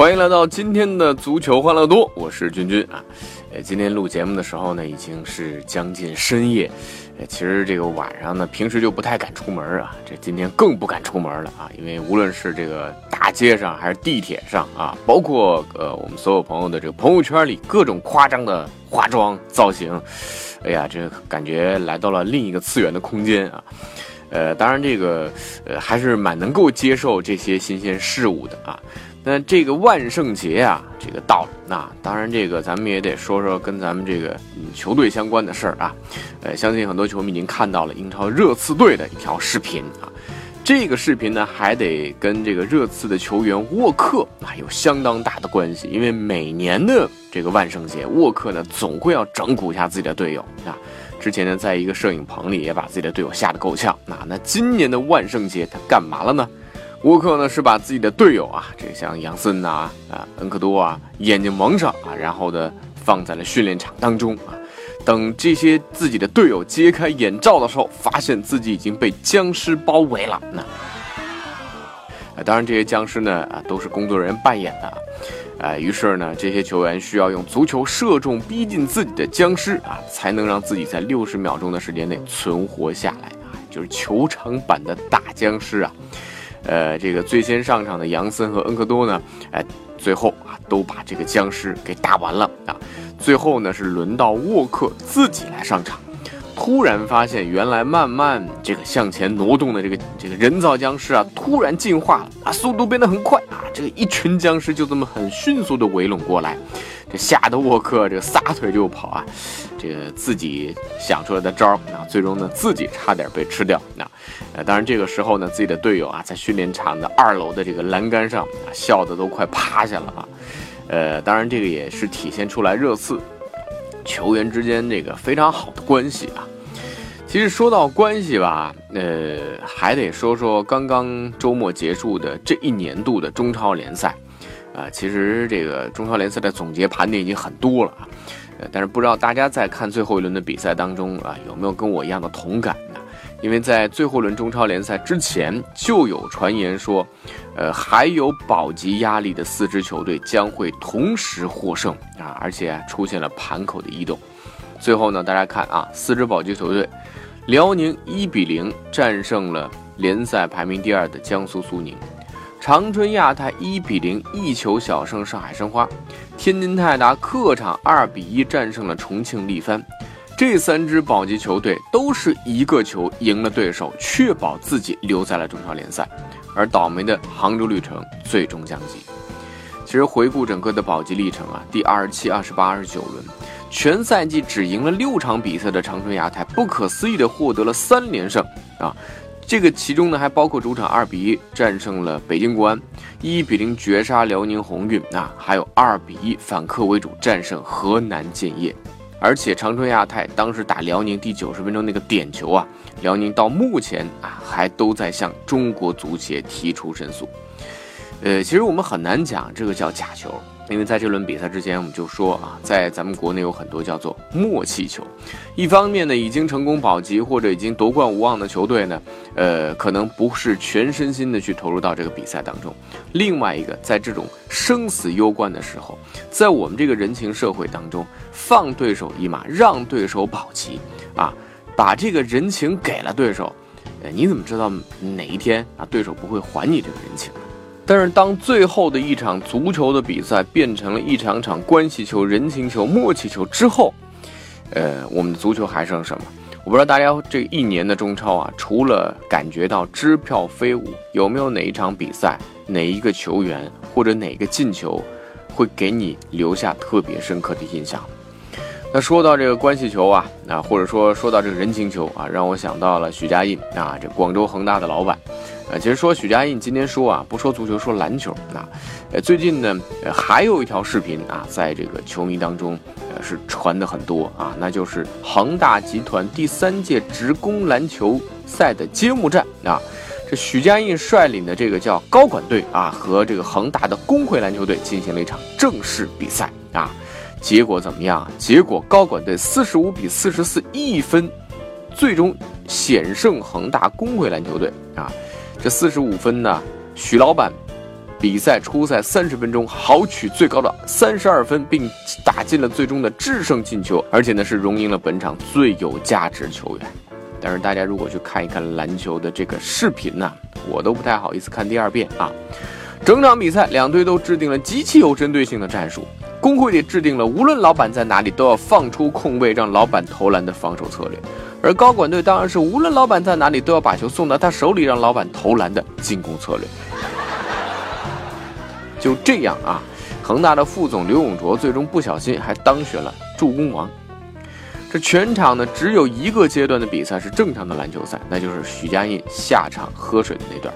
欢迎来到今天的足球欢乐多，我是君君啊。呃，今天录节目的时候呢，已经是将近深夜。呃，其实这个晚上呢，平时就不太敢出门啊，这今天更不敢出门了啊，因为无论是这个大街上还是地铁上啊，包括呃我们所有朋友的这个朋友圈里各种夸张的化妆造型，哎呀，这感觉来到了另一个次元的空间啊。呃，当然这个呃还是蛮能够接受这些新鲜事物的啊。那这个万圣节啊，这个到了，那当然这个咱们也得说说跟咱们这个球队相关的事儿啊。呃，相信很多球迷已经看到了英超热刺队的一条视频啊。这个视频呢，还得跟这个热刺的球员沃克啊有相当大的关系，因为每年的这个万圣节，沃克呢总会要整蛊一下自己的队友啊。之前呢，在一个摄影棚里也把自己的队友吓得够呛。那那今年的万圣节他干嘛了呢？沃克呢是把自己的队友啊，这个像杨森呐、啊恩克多啊，眼睛蒙上啊，然后呢放在了训练场当中啊。等这些自己的队友揭开眼罩的时候，发现自己已经被僵尸包围了。那啊，当然这些僵尸呢啊都是工作人员扮演的啊。于是呢，这些球员需要用足球射中逼近自己的僵尸啊，才能让自己在六十秒钟的时间内存活下来啊，就是球场版的大僵尸啊。呃，这个最先上场的杨森和恩科多呢，哎，最后啊都把这个僵尸给打完了啊。最后呢是轮到沃克自己来上场，突然发现原来慢慢这个向前挪动的这个这个人造僵尸啊，突然进化了啊，速度变得很快啊，这个一群僵尸就这么很迅速的围拢过来。这吓得沃克这个撒腿就跑啊，这个自己想出来的招儿啊，最终呢自己差点被吃掉。那，呃，当然这个时候呢，自己的队友啊，在训练场的二楼的这个栏杆上啊，笑得都快趴下了啊。呃，当然这个也是体现出来热刺球员之间这个非常好的关系啊。其实说到关系吧，呃，还得说说刚刚周末结束的这一年度的中超联赛。啊，其实这个中超联赛的总结盘点已经很多了啊，呃，但是不知道大家在看最后一轮的比赛当中啊，有没有跟我一样的同感呢？因为在最后一轮中超联赛之前就有传言说，呃，还有保级压力的四支球队将会同时获胜啊，而且出现了盘口的异动。最后呢，大家看啊，四支保级球队，辽宁一比零战胜了联赛排名第二的江苏苏宁。长春亚泰一比零一球小胜上海申花，天津泰达客场二比一战胜了重庆力帆。这三支保级球队都是一个球赢了对手，确保自己留在了中超联赛。而倒霉的杭州绿城最终降级。其实回顾整个的保级历程啊，第二十七、二十八、二十九轮，全赛季只赢了六场比赛的长春亚泰，不可思议的获得了三连胜啊！这个其中呢，还包括主场二比一战胜了北京国安，一比零绝杀辽宁宏运啊，还有二比一反客为主战胜河南建业。而且长春亚泰当时打辽宁第九十分钟那个点球啊，辽宁到目前啊还都在向中国足协提出申诉。呃，其实我们很难讲这个叫假球。因为在这轮比赛之前，我们就说啊，在咱们国内有很多叫做默契球。一方面呢，已经成功保级或者已经夺冠无望的球队呢，呃，可能不是全身心的去投入到这个比赛当中。另外一个，在这种生死攸关的时候，在我们这个人情社会当中，放对手一马，让对手保级，啊，把这个人情给了对手，呃，你怎么知道哪一天啊，对手不会还你这个人情呢？但是，当最后的一场足球的比赛变成了一场场关系球、人情球、默契球之后，呃，我们的足球还剩什么？我不知道大家这一年的中超啊，除了感觉到支票飞舞，有没有哪一场比赛、哪一个球员或者哪个进球，会给你留下特别深刻的印象？那说到这个关系球啊，啊，或者说说到这个人情球啊，让我想到了许家印啊，这广州恒大的老板。啊，其实说许家印今天说啊，不说足球，说篮球啊。呃，最近呢，呃，还有一条视频啊，在这个球迷当中，呃，是传的很多啊，那就是恒大集团第三届职工篮球赛的揭幕战啊。这许家印率领的这个叫高管队啊，和这个恒大的工会篮球队进行了一场正式比赛啊。结果怎么样？结果高管队四十五比四十四一分，最终险胜恒大工会篮球队啊。这四十五分呢，许老板比赛初赛三十分钟豪取最高的三十二分，并打进了最终的制胜进球，而且呢是荣膺了本场最有价值球员。但是大家如果去看一看篮球的这个视频呢，我都不太好意思看第二遍啊。整场比赛两队都制定了极其有针对性的战术，工会也制定了无论老板在哪里都要放出空位让老板投篮的防守策略。而高管队当然是无论老板在哪里都要把球送到他手里，让老板投篮的进攻策略。就这样啊，恒大的副总刘永卓最终不小心还当选了助攻王。这全场呢只有一个阶段的比赛是正常的篮球赛，那就是许家印下场喝水的那段。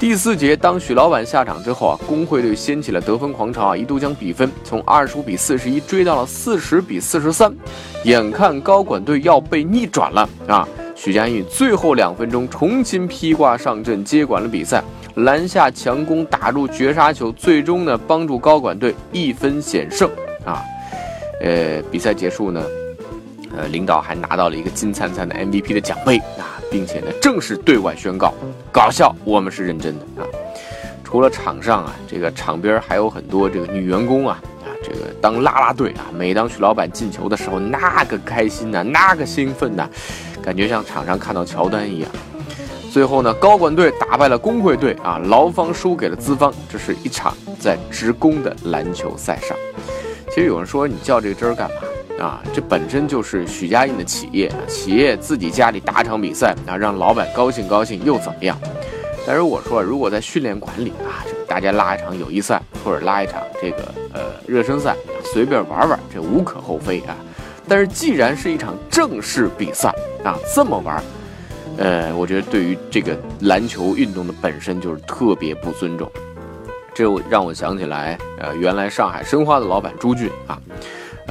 第四节，当许老板下场之后啊，工会队掀起了得分狂潮啊，一度将比分从二十五比四十一追到了四十比四十三，眼看高管队要被逆转了啊！许家印最后两分钟重新披挂上阵，接管了比赛，篮下强攻打入绝杀球，最终呢帮助高管队一分险胜啊！呃，比赛结束呢，呃，领导还拿到了一个金灿灿的 MVP 的奖杯啊！并且呢，正式对外宣告，搞笑，我们是认真的啊！除了场上啊，这个场边还有很多这个女员工啊啊，这个当啦啦队啊，每当许老板进球的时候，那个开心呐，那个兴奋呐，感觉像场上看到乔丹一样。最后呢，高管队打败了工会队啊，劳方输给了资方，这是一场在职工的篮球赛上。其实有人说，你较这个真儿干嘛？啊，这本身就是许家印的企业，企业自己家里打场比赛啊，让老板高兴高兴又怎么样？但是我说，如果在训练馆里啊，大家拉一场友谊赛或者拉一场这个呃热身赛，随便玩玩，这无可厚非啊。但是既然是一场正式比赛啊，这么玩，呃，我觉得对于这个篮球运动的本身就是特别不尊重。这让我想起来，呃，原来上海申花的老板朱俊啊。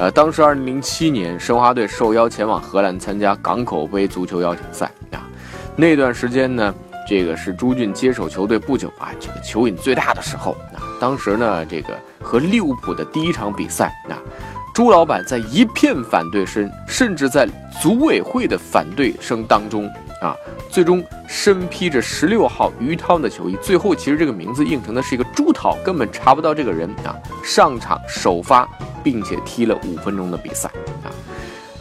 呃，当时二零零七年，申花队受邀前往荷兰参加港口杯足球邀请赛啊。那段时间呢，这个是朱俊接手球队不久啊，这个球瘾最大的时候啊。当时呢，这个和利物浦的第一场比赛啊，朱老板在一片反对声，甚至在组委会的反对声当中啊，最终身披着十六号于涛的球衣，最后其实这个名字印成的是一个朱涛，根本查不到这个人啊，上场首发。并且踢了五分钟的比赛啊，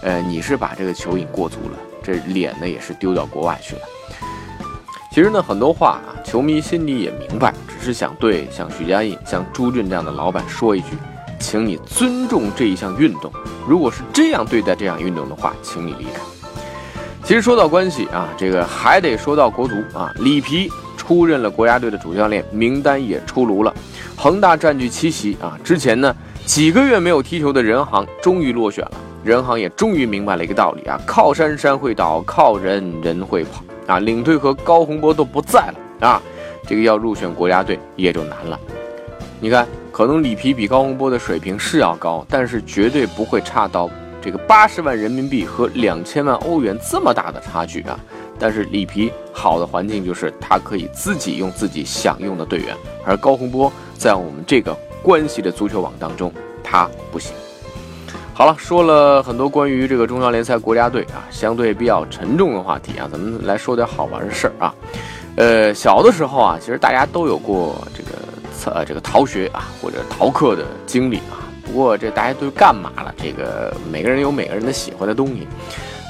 呃，你是把这个球瘾过足了，这脸呢也是丢到国外去了。其实呢，很多话啊，球迷心里也明白，只是想对像许家印、像朱俊这样的老板说一句，请你尊重这一项运动。如果是这样对待这项运动的话，请你离开。其实说到关系啊，这个还得说到国足啊，里皮出任了国家队的主教练，名单也出炉了，恒大占据七席啊，之前呢。几个月没有踢球的任航终于落选了，任航也终于明白了一个道理啊，靠山山会倒，靠人人会跑啊。领队和高洪波都不在了啊，这个要入选国家队也就难了。你看，可能里皮比高洪波的水平是要高，但是绝对不会差到这个八十万人民币和两千万欧元这么大的差距啊。但是里皮好的环境就是他可以自己用自己想用的队员，而高洪波在我们这个。关系的足球网当中，他不行。好了，说了很多关于这个中超联赛国家队啊，相对比较沉重的话题啊，咱们来说点好玩的事儿啊。呃，小的时候啊，其实大家都有过这个呃这个逃学啊或者逃课的经历啊。不过这大家都干嘛了？这个每个人有每个人的喜欢的东西。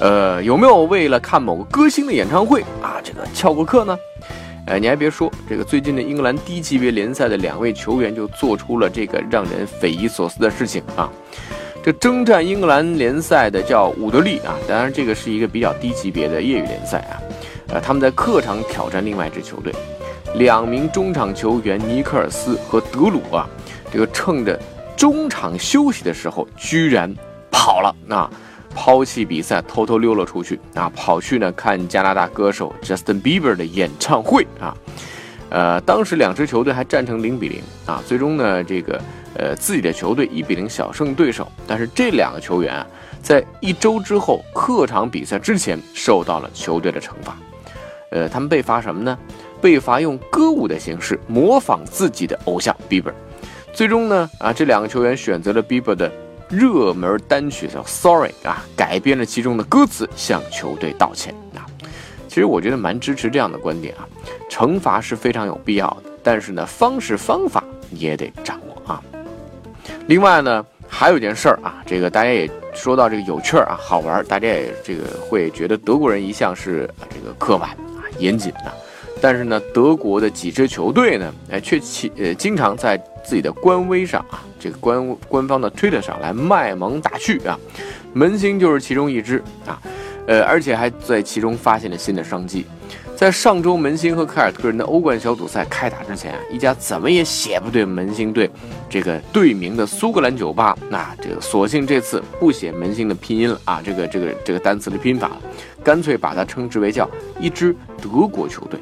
呃，有没有为了看某个歌星的演唱会啊，这个翘过课呢？哎，你还别说，这个最近的英格兰低级别联赛的两位球员就做出了这个让人匪夷所思的事情啊！这征战英格兰联赛的叫伍德利啊，当然这个是一个比较低级别的业余联赛啊。呃，他们在客场挑战另外一支球队，两名中场球员尼克尔斯和德鲁啊，这个趁着中场休息的时候，居然。跑了啊，抛弃比赛，偷偷溜了出去啊，跑去呢看加拿大歌手 Justin Bieber 的演唱会啊。呃，当时两支球队还战成零比零啊，最终呢，这个呃自己的球队一比零小胜对手。但是这两个球员啊，在一周之后客场比赛之前受到了球队的惩罚。呃，他们被罚什么呢？被罚用歌舞的形式模仿自己的偶像 Bieber。最终呢，啊，这两个球员选择了 Bieber 的热门单曲叫《Sorry》啊，改编了其中的歌词向球队道歉啊。其实我觉得蛮支持这样的观点啊。惩罚是非常有必要的，但是呢，方式方法也得掌握啊。另外呢，还有一件事儿啊，这个大家也说到这个有趣儿啊，好玩儿，大家也这个会觉得德国人一向是这个刻板啊、严谨的，但是呢，德国的几支球队呢，哎，却其呃经常在自己的官微上啊，这个官官方的推特上来卖萌打趣啊，门兴就是其中一支啊，呃，而且还在其中发现了新的商机。在上周门兴和凯尔特人的欧冠小组赛开打之前啊，一家怎么也写不对门兴队这个队名的苏格兰酒吧，那这个索性这次不写门兴的拼音了啊，这个这个这个单词的拼法了，干脆把它称之为叫一支德国球队。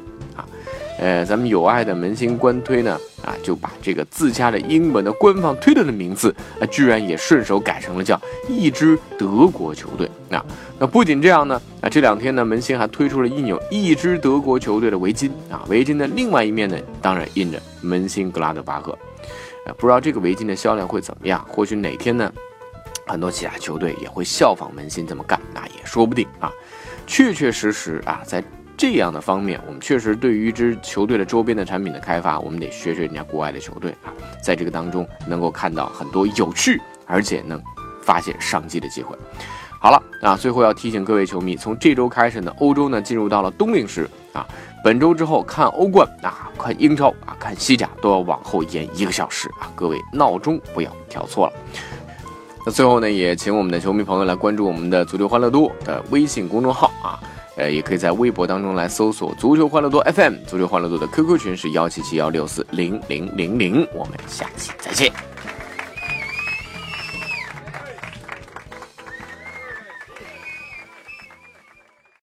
呃，咱们有爱的门兴官推呢，啊，就把这个自家的英文的官方推特的名字，啊，居然也顺手改成了叫一支德国球队。那那不仅这样呢，啊，这两天呢，门兴还推出了印有一支德国球队的围巾啊，围巾的另外一面呢，当然印着门兴格拉德巴赫。啊，不知道这个围巾的销量会怎么样？或许哪天呢，很多其他球队也会效仿门兴这么干，那也说不定啊。确确实实啊，在。这样的方面，我们确实对于一支球队的周边的产品的开发，我们得学学人家国外的球队啊，在这个当中能够看到很多有趣，而且能发现商机的机会。好了啊，最后要提醒各位球迷，从这周开始呢，欧洲呢进入到了冬令时啊，本周之后看欧冠啊，看英超啊，看西甲都要往后延一个小时啊，各位闹钟不要调错了。那最后呢，也请我们的球迷朋友来关注我们的足球欢乐多的微信公众号啊。呃，也可以在微博当中来搜索“足球欢乐多 FM”，足球欢乐多的 QQ 群是幺七七幺六四零零零零，我们下期再见。